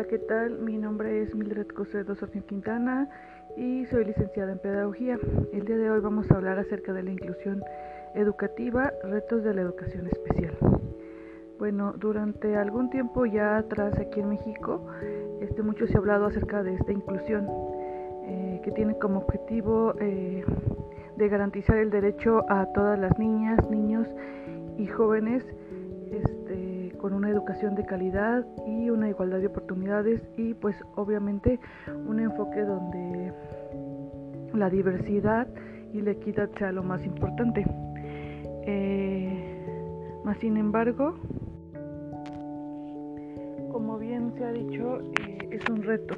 Hola, ¿qué tal? Mi nombre es Mildred Cosedo Sofía Quintana y soy licenciada en Pedagogía. El día de hoy vamos a hablar acerca de la inclusión educativa, retos de la educación especial. Bueno, durante algún tiempo ya atrás aquí en México, este, mucho se ha hablado acerca de esta inclusión eh, que tiene como objetivo eh, de garantizar el derecho a todas las niñas, niños y jóvenes este, una educación de calidad y una igualdad de oportunidades y pues obviamente un enfoque donde la diversidad y la equidad sea lo más importante. Eh, sin embargo, como bien se ha dicho, eh, es un reto.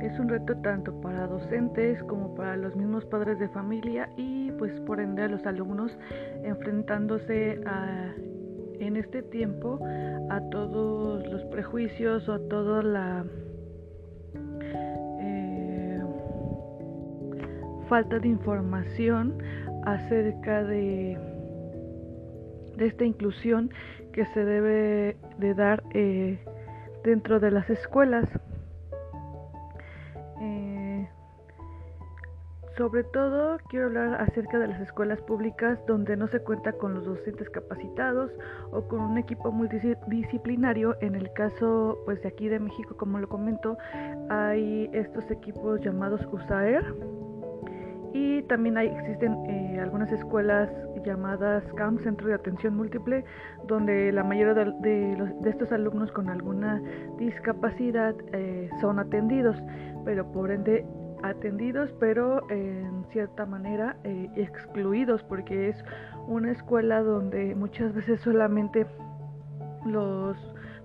Es un reto tanto para docentes como para los mismos padres de familia y pues por ende los alumnos enfrentándose a en este tiempo a todos los prejuicios o a toda la eh, falta de información acerca de, de esta inclusión que se debe de dar eh, dentro de las escuelas. Sobre todo quiero hablar acerca de las escuelas públicas donde no se cuenta con los docentes capacitados o con un equipo multidisciplinario. En el caso pues de aquí de México, como lo comento, hay estos equipos llamados USAER y también hay, existen eh, algunas escuelas llamadas CAM, Centro de Atención Múltiple, donde la mayoría de, estos alumnos con alguna discapacidad eh, son atendidos, pero por ende atendidos, pero en cierta manera eh, excluidos, porque es una escuela donde muchas veces solamente los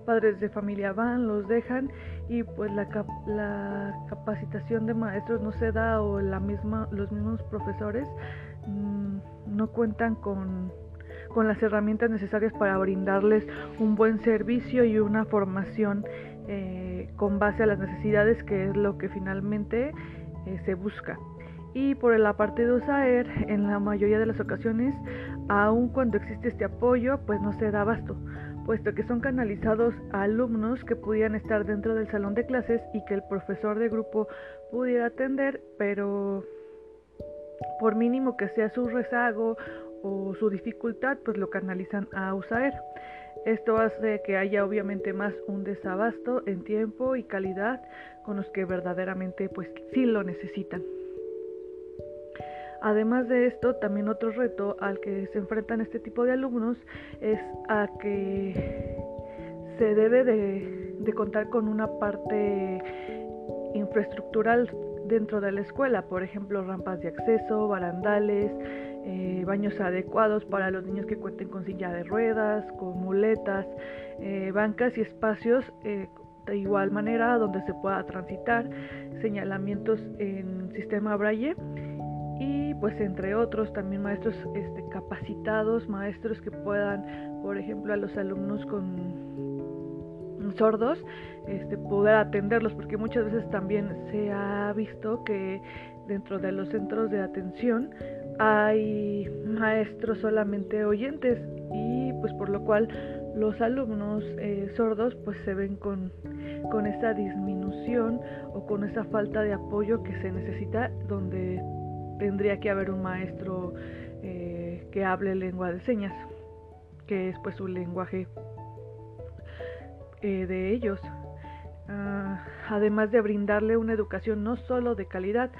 padres de familia van, los dejan y pues la, la capacitación de maestros no se da o la misma, los mismos profesores mm, no cuentan con, con las herramientas necesarias para brindarles un buen servicio y una formación eh, con base a las necesidades que es lo que finalmente eh, se busca. Y por la parte de USAER, en la mayoría de las ocasiones, aun cuando existe este apoyo, pues no se da abasto, puesto que son canalizados a alumnos que pudieran estar dentro del salón de clases y que el profesor de grupo pudiera atender, pero por mínimo que sea su rezago o su dificultad, pues lo canalizan a USAER. Esto hace que haya obviamente más un desabasto en tiempo y calidad con los que verdaderamente pues sí lo necesitan. Además de esto, también otro reto al que se enfrentan este tipo de alumnos es a que se debe de, de contar con una parte infraestructural dentro de la escuela, por ejemplo, rampas de acceso, barandales, eh, baños adecuados para los niños que cuenten con silla de ruedas, con muletas, eh, bancas y espacios eh, de igual manera donde se pueda transitar, señalamientos en sistema braille y pues entre otros también maestros este, capacitados, maestros que puedan, por ejemplo, a los alumnos con sordos, este, poder atenderlos, porque muchas veces también se ha visto que dentro de los centros de atención hay maestros solamente oyentes y pues por lo cual los alumnos eh, sordos pues se ven con, con esa disminución o con esa falta de apoyo que se necesita donde tendría que haber un maestro eh, que hable lengua de señas que es pues un lenguaje eh, de ellos. Ah, además de brindarle una educación no solo de calidad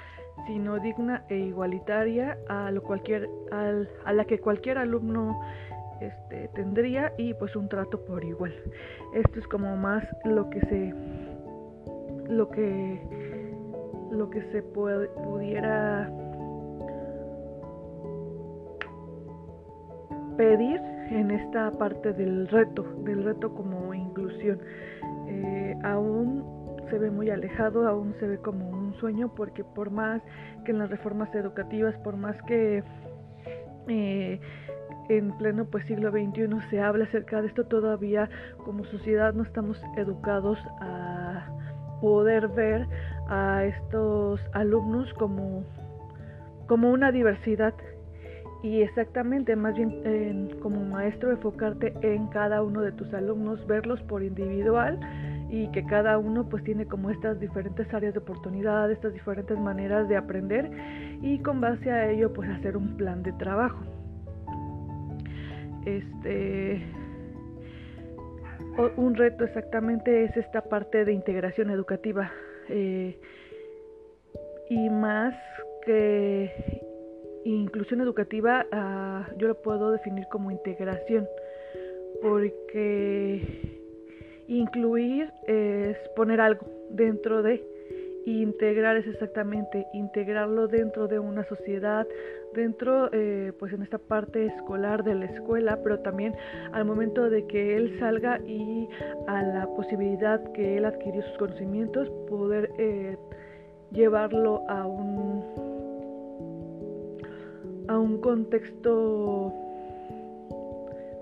sino digna e igualitaria a, lo cualquier, a la que cualquier alumno este, tendría y pues un trato por igual. Esto es como más lo que se lo que lo que se pudiera pedir en esta parte del reto, del reto como inclusión. Eh, aún se ve muy alejado, aún se ve como sueño, porque por más que en las reformas educativas, por más que eh, en pleno pues siglo XXI se habla acerca de esto, todavía como sociedad no estamos educados a poder ver a estos alumnos como, como una diversidad. Y exactamente, más bien como maestro enfocarte en cada uno de tus alumnos, verlos por individual y que cada uno pues tiene como estas diferentes áreas de oportunidad, estas diferentes maneras de aprender y con base a ello pues hacer un plan de trabajo. Este un reto exactamente es esta parte de integración educativa eh, y más que inclusión educativa ah, yo lo puedo definir como integración porque incluir es poner algo dentro de integrar es exactamente integrarlo dentro de una sociedad dentro eh, pues en esta parte escolar de la escuela pero también al momento de que él salga y a la posibilidad que él adquirió sus conocimientos poder eh, llevarlo a un a un contexto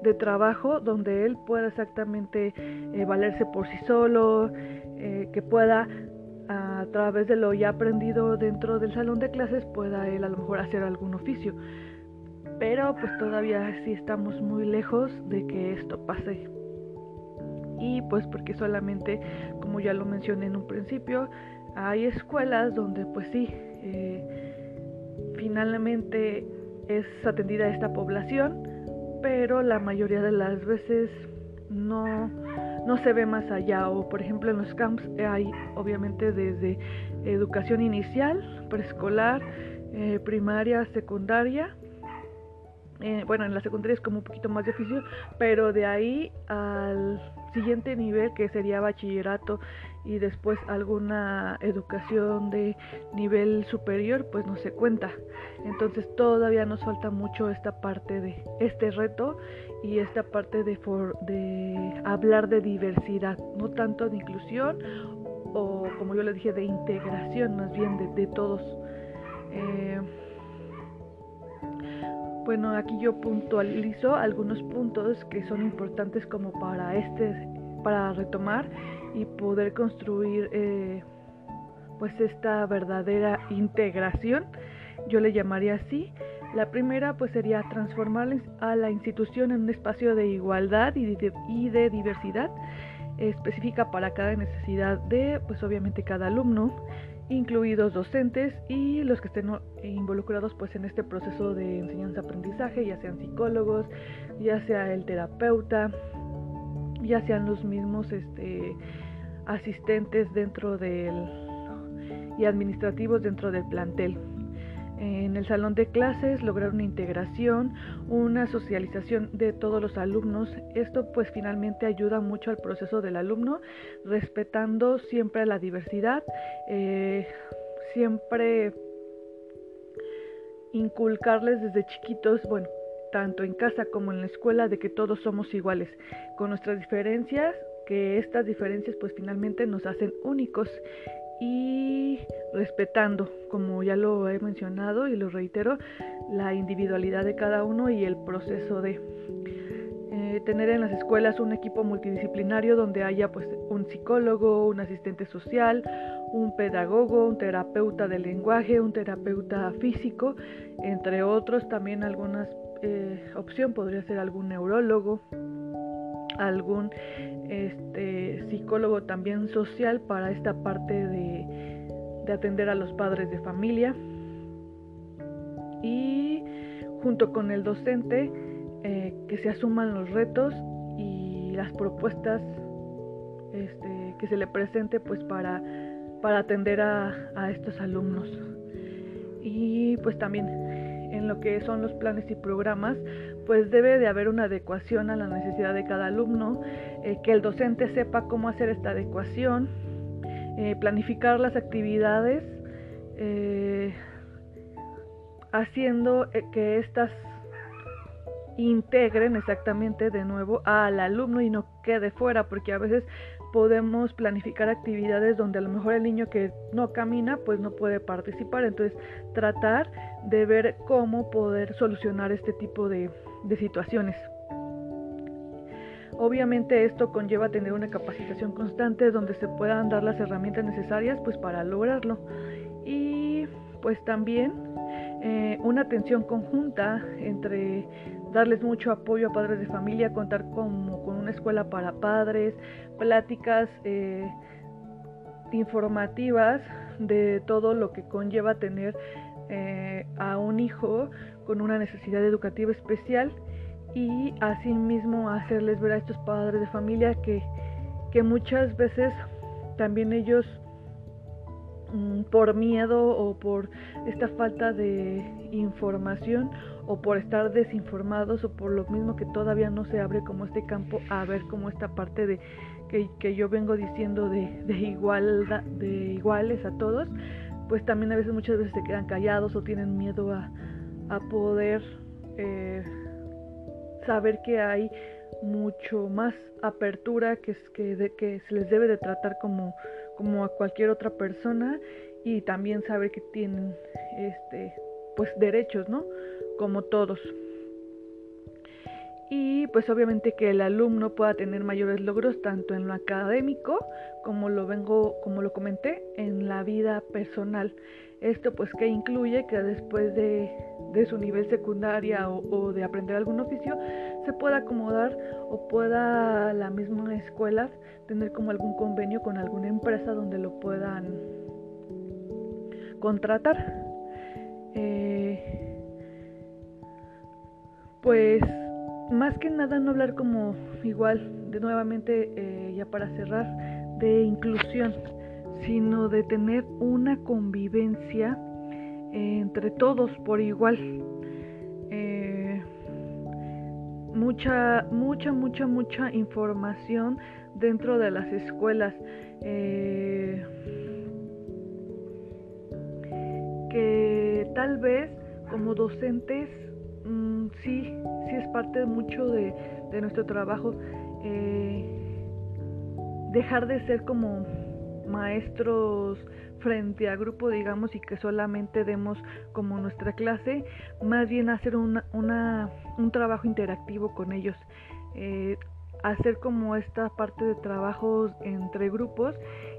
de trabajo donde él pueda exactamente eh, valerse por sí solo, eh, que pueda a través de lo ya aprendido dentro del salón de clases pueda él a lo mejor hacer algún oficio. Pero pues todavía sí estamos muy lejos de que esto pase. Y pues porque solamente, como ya lo mencioné en un principio, hay escuelas donde pues sí, eh, finalmente es atendida esta población, pero la mayoría de las veces no, no se ve más allá. O por ejemplo en los camps hay obviamente desde educación inicial, preescolar, eh, primaria, secundaria. Eh, bueno, en la secundaria es como un poquito más difícil, pero de ahí al siguiente nivel que sería bachillerato y después alguna educación de nivel superior, pues no se cuenta. Entonces todavía nos falta mucho esta parte de este reto y esta parte de, de hablar de diversidad, no tanto de inclusión o como yo le dije, de integración más bien de, todos. Eh, bueno, aquí yo puntualizo algunos puntos que son importantes como para este, para retomar y poder construir eh, pues esta verdadera integración, yo le llamaría así. La primera pues sería transformar a la institución en un espacio de igualdad y de, y de diversidad específica para cada necesidad de pues obviamente cada alumno incluidos docentes y los que estén involucrados pues en este proceso de enseñanza-aprendizaje, ya sean psicólogos, ya sea el terapeuta, ya sean los mismos este, asistentes dentro del y administrativos dentro del plantel. En el salón de clases lograr una integración, una socialización de todos los alumnos. Esto pues finalmente ayuda mucho al proceso del alumno, respetando siempre la diversidad, eh, siempre inculcarles desde chiquitos, bueno, tanto en casa como en la escuela, de que todos somos iguales, con nuestras diferencias, que estas diferencias pues finalmente nos hacen únicos. Y respetando, como ya lo he mencionado y lo reitero, la individualidad de cada uno y el proceso de eh, tener en las escuelas un equipo multidisciplinario donde haya pues un psicólogo, un asistente social, un pedagogo, un terapeuta de lenguaje, un terapeuta físico, entre otros también algunas eh, opción podría ser algún neurólogo, algún este, psicólogo también social para esta parte de, atender a los padres de familia. Y junto con el docente eh, que se asuman los retos y las propuestas este, que se le presente pues para, para atender a, a estos alumnos. Y pues también en lo que son los planes y programas, pues debe de haber una adecuación a la necesidad de cada alumno, eh, que el docente sepa cómo hacer esta adecuación, eh, planificar las actividades, eh, haciendo que éstas integren exactamente de nuevo al alumno y no quede fuera, porque a veces podemos planificar actividades donde a lo mejor el niño que no camina pues no puede participar. Entonces tratar de ver cómo poder solucionar este tipo de, situaciones. Obviamente esto conlleva tener una capacitación constante donde se puedan dar las herramientas necesarias pues para lograrlo. Y pues también eh, una atención conjunta entre darles mucho apoyo a padres de familia, contar como con una escuela para padres, pláticas eh, informativas de todo lo que conlleva tener eh, a un hijo con una necesidad educativa especial y asimismo hacerles ver a estos padres de familia que, que muchas veces también ellos por miedo o por esta falta de información o por estar desinformados o por lo mismo que todavía no se abre como este campo a ver como esta parte de que, que yo vengo diciendo de, de, igualdad, de iguales a todos, pues también a veces muchas veces se quedan callados o tienen miedo a, a poder eh, saber que hay mucho más apertura que, que, de, que se les debe de tratar como, como a cualquier otra persona y también saber que tienen este pues derechos, ¿no? Como todos. Y pues obviamente que el alumno pueda tener mayores logros tanto en lo académico como lo vengo, como lo comenté, en la vida personal. Esto pues que incluye que después de, de su nivel secundaria o, o, de aprender algún oficio se pueda acomodar o pueda la misma escuela tener como algún convenio con alguna empresa donde lo puedan contratar. Eh, pues más que nada no hablar como igual de nuevamente eh, ya para cerrar de inclusión sino de tener una convivencia entre todos por igual. Eh, mucha, mucha, mucha, mucha información dentro de las escuelas. Eh, que tal vez como docentes mmm, sí, sí es parte mucho de, de nuestro trabajo. Eh, dejar de ser como maestros frente a grupo, digamos, y que solamente demos como nuestra clase, más bien hacer una, una, un trabajo interactivo con ellos. Eh, hacer como esta parte de trabajos entre grupos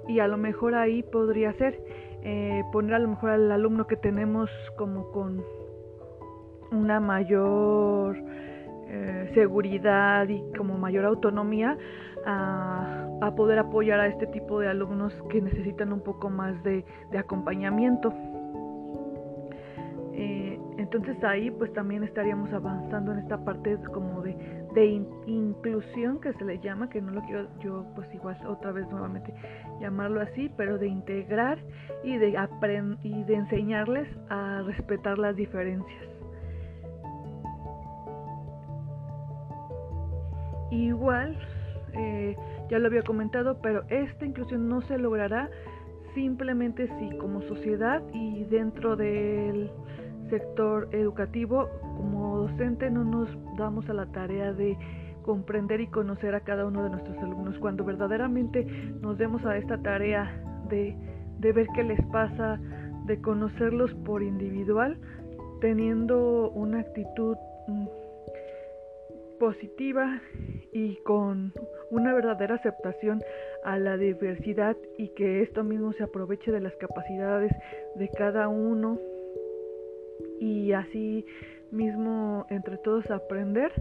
y a lo mejor ahí podría ser eh, poner a lo mejor al alumno que tenemos como con una mayor eh, seguridad y como mayor autonomía a, poder apoyar a este tipo de alumnos que necesitan un poco más de, acompañamiento. Eh, entonces ahí pues también estaríamos avanzando en esta parte como de, de in, inclusión que se le llama, que no lo quiero yo pues igual otra vez nuevamente llamarlo así, pero de integrar y de, y de enseñarles a respetar las diferencias. Igual, eh, ya lo había comentado, pero esta inclusión no se logrará simplemente si como sociedad y dentro del sector educativo, como docente no nos damos a la tarea de comprender y conocer a cada uno de nuestros alumnos. Cuando verdaderamente nos demos a esta tarea de, de ver qué les pasa, de conocerlos por individual, teniendo una actitud mm, positiva y con una verdadera aceptación a la diversidad y que esto mismo se aproveche de las capacidades de cada uno. Y así mismo entre todos aprender.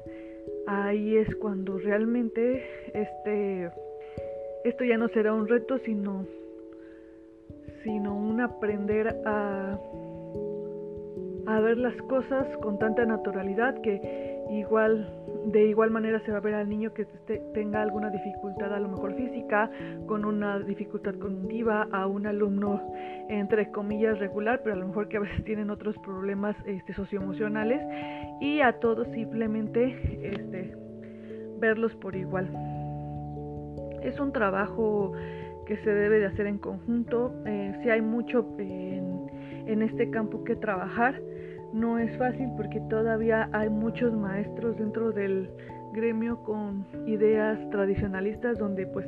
Ahí es cuando realmente este esto ya no será un reto sino sino un aprender a a ver las cosas con tanta naturalidad que igual de igual manera se va a ver al niño que tenga alguna dificultad a lo mejor física, con una dificultad cognitiva, a un alumno entre comillas regular, pero a lo mejor que a veces tienen otros problemas este, socioemocionales y a todos simplemente este, verlos por igual. Es un trabajo que se debe de hacer en conjunto, eh, si hay mucho en, en este campo que trabajar no es fácil porque todavía hay muchos maestros dentro del gremio con ideas tradicionalistas donde pues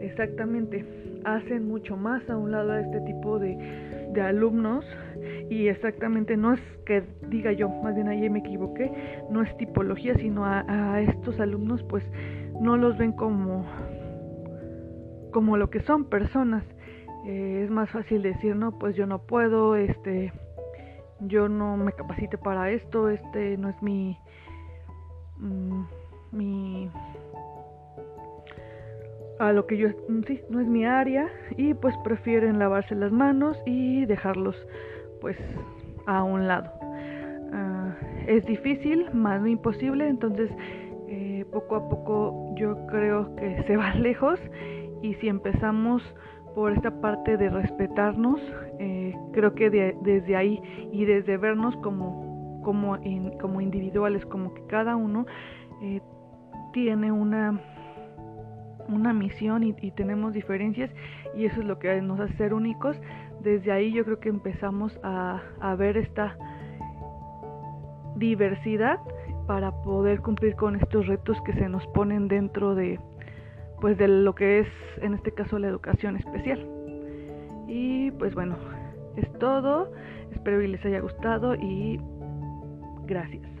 exactamente hacen mucho más a un lado a este tipo de, de alumnos y exactamente no es que diga yo, más bien ahí me equivoqué, no es tipología, sino a, a estos alumnos pues no los ven como como lo que son personas. Eh, es más fácil decir, no, pues yo no puedo, este, yo no me capacite para esto, este no es mi mm, mi a lo que yo mm, sí, no es mi área y pues prefieren lavarse las manos y dejarlos pues a un lado. Ah, es difícil, más no imposible, entonces eh, poco a poco yo creo que se va lejos y si empezamos por esta parte de respetarnos, eh, creo que desde ahí y desde vernos como, como, como individuales, como que cada uno eh, tiene una, una misión y, tenemos diferencias y eso es lo que nos hace ser únicos, desde ahí yo creo que empezamos a, a ver esta diversidad para poder cumplir con estos retos que se nos ponen dentro de pues de lo que es en este caso la educación especial. Y pues bueno, es todo. Espero que les haya gustado y gracias.